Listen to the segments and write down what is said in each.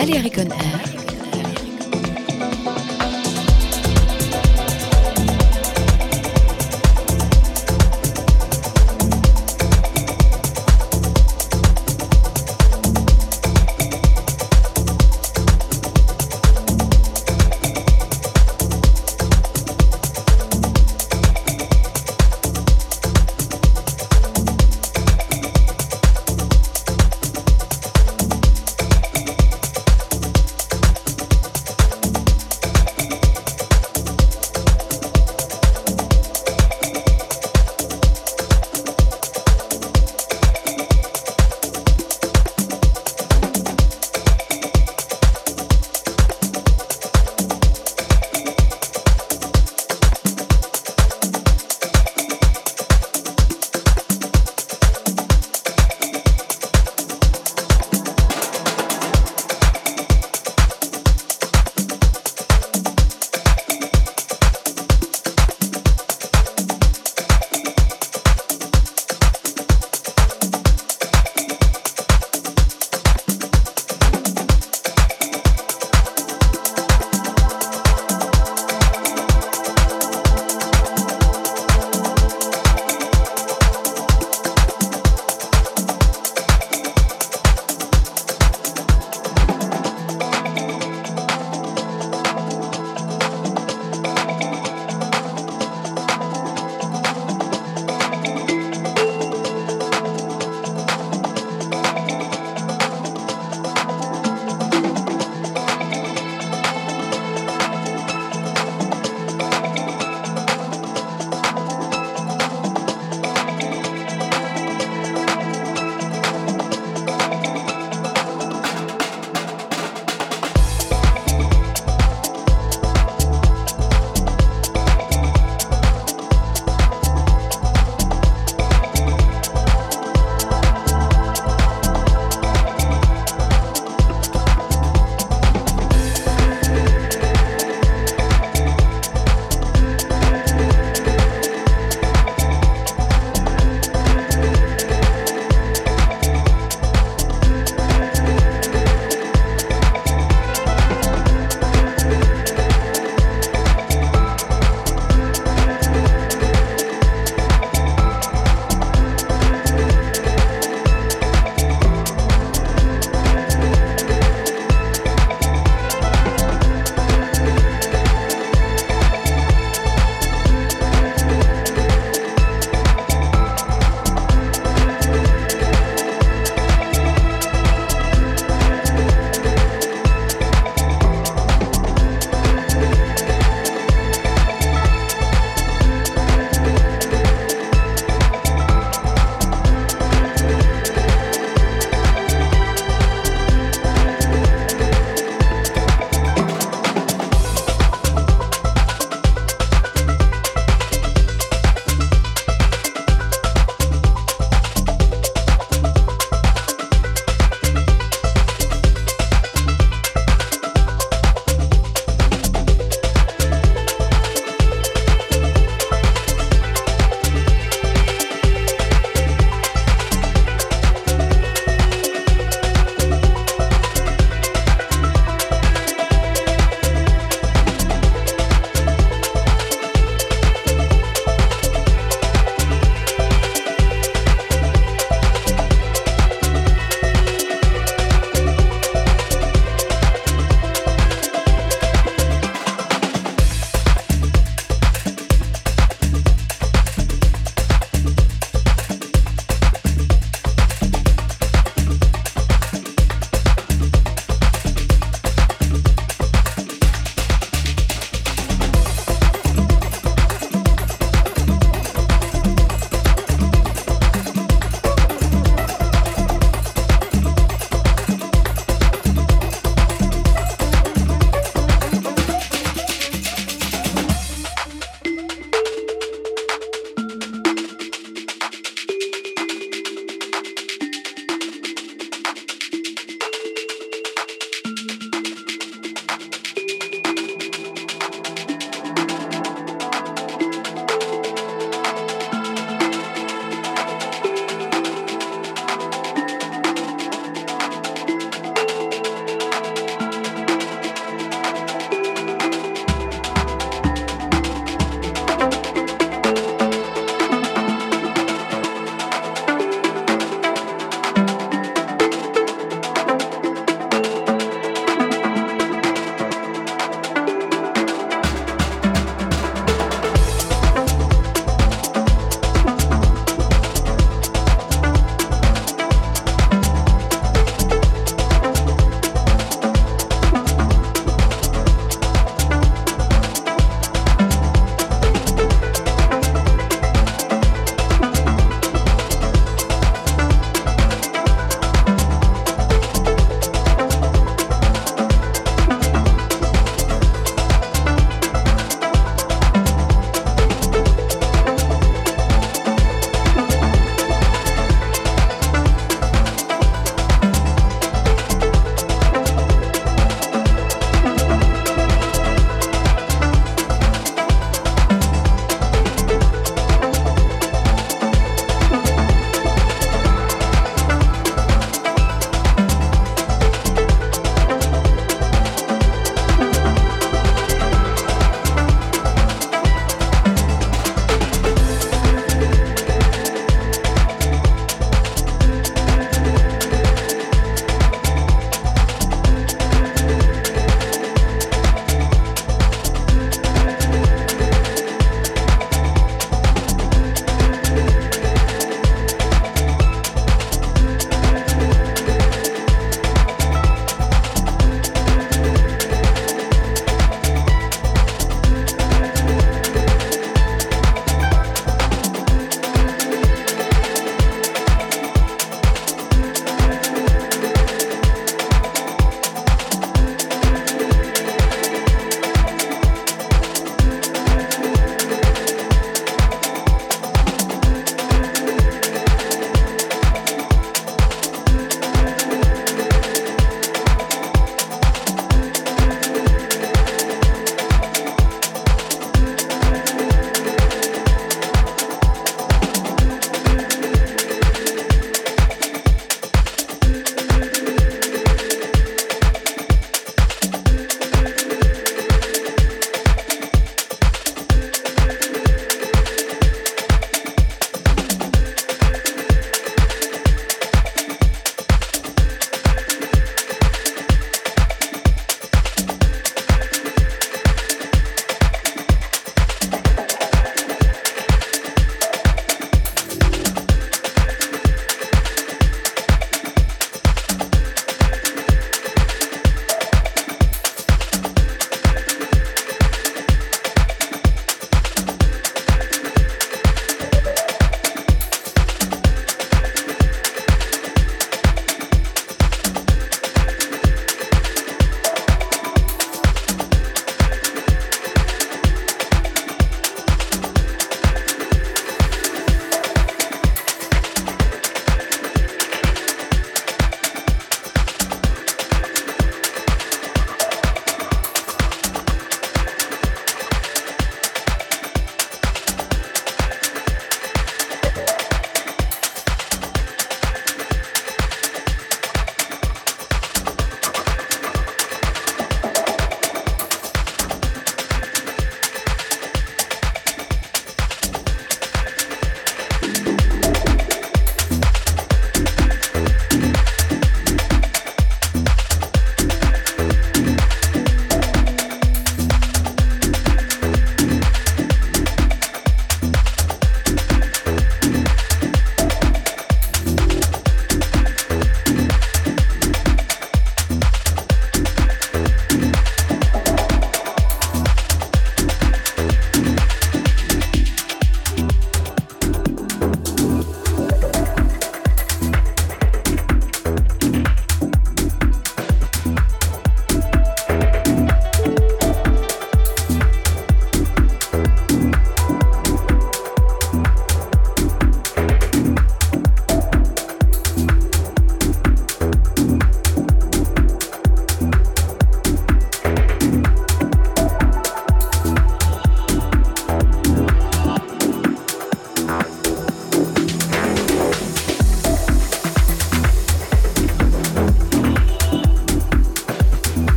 Balearic on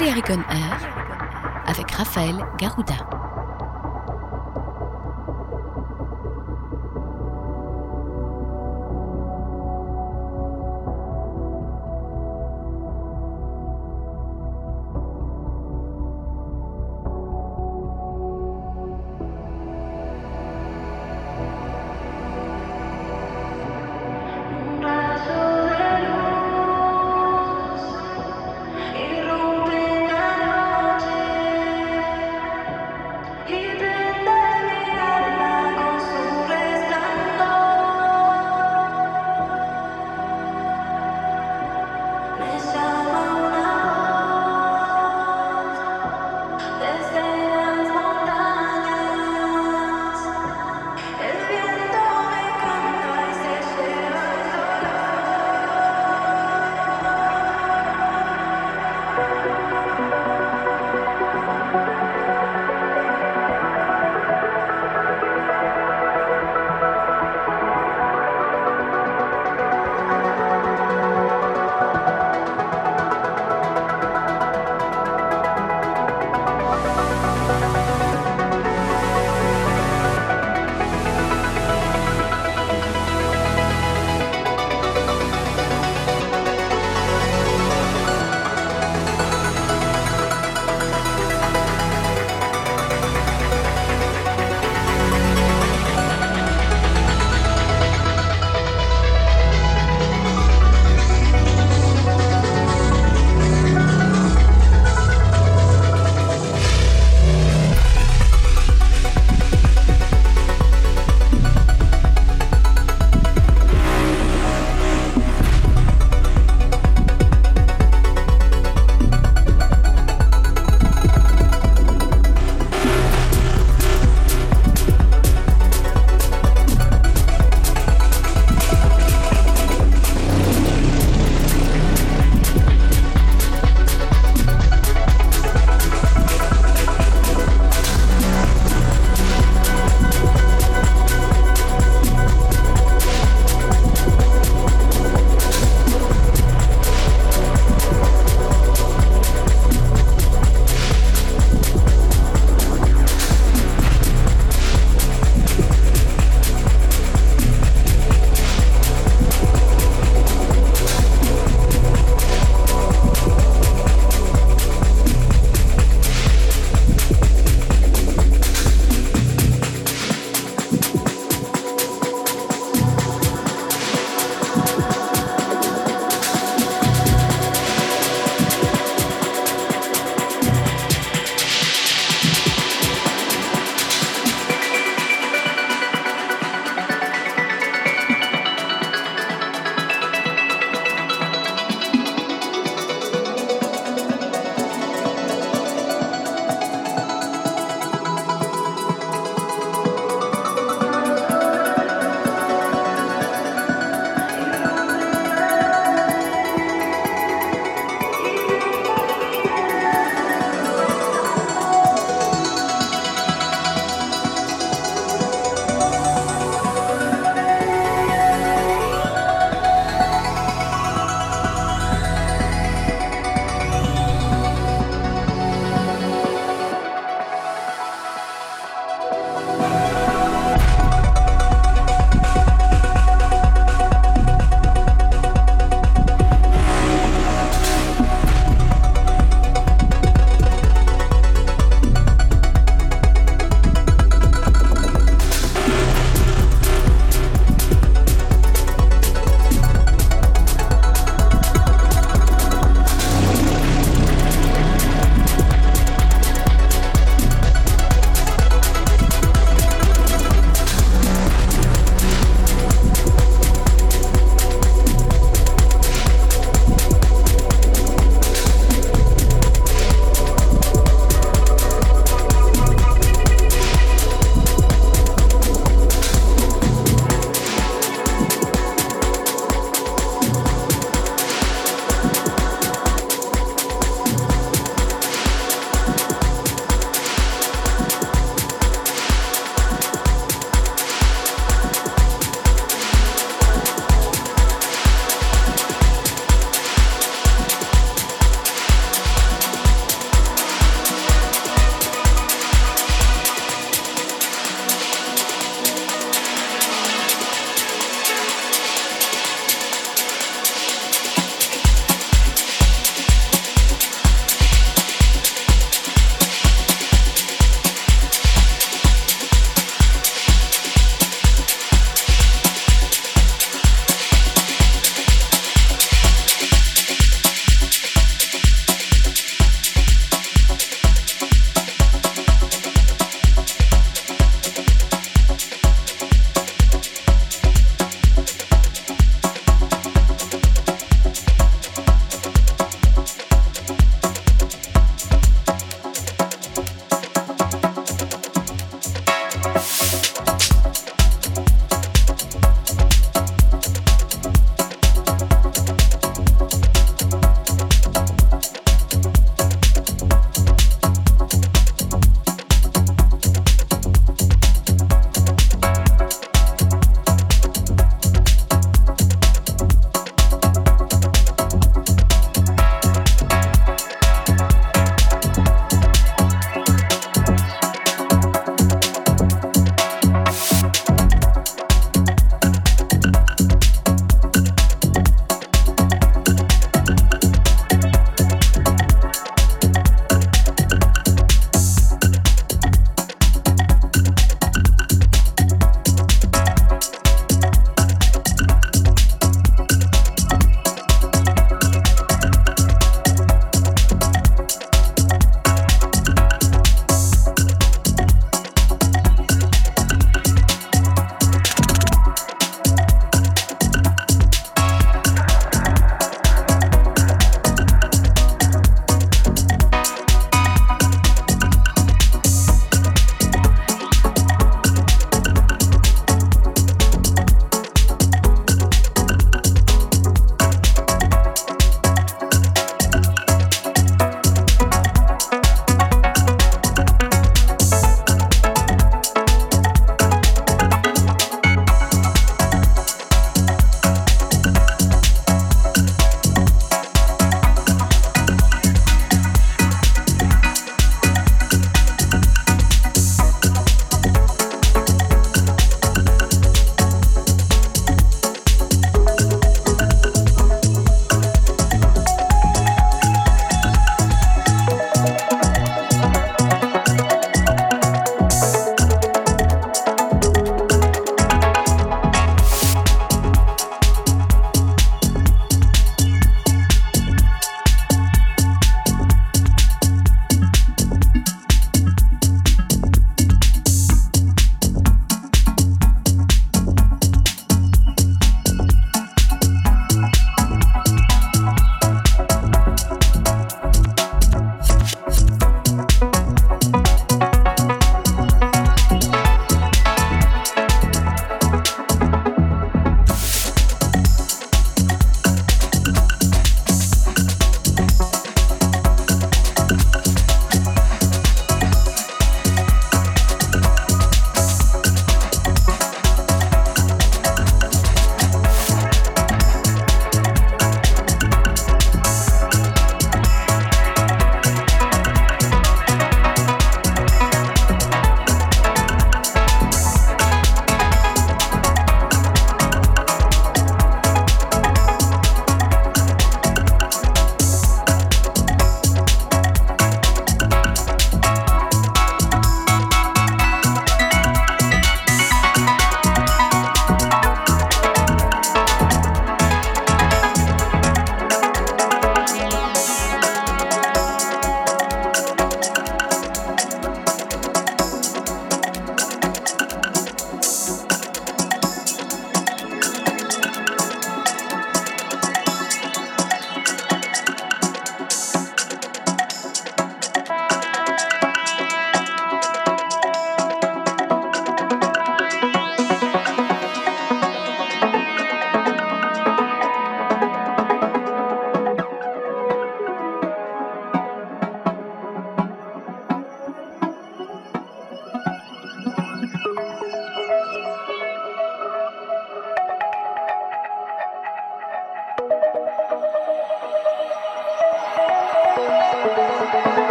Balearic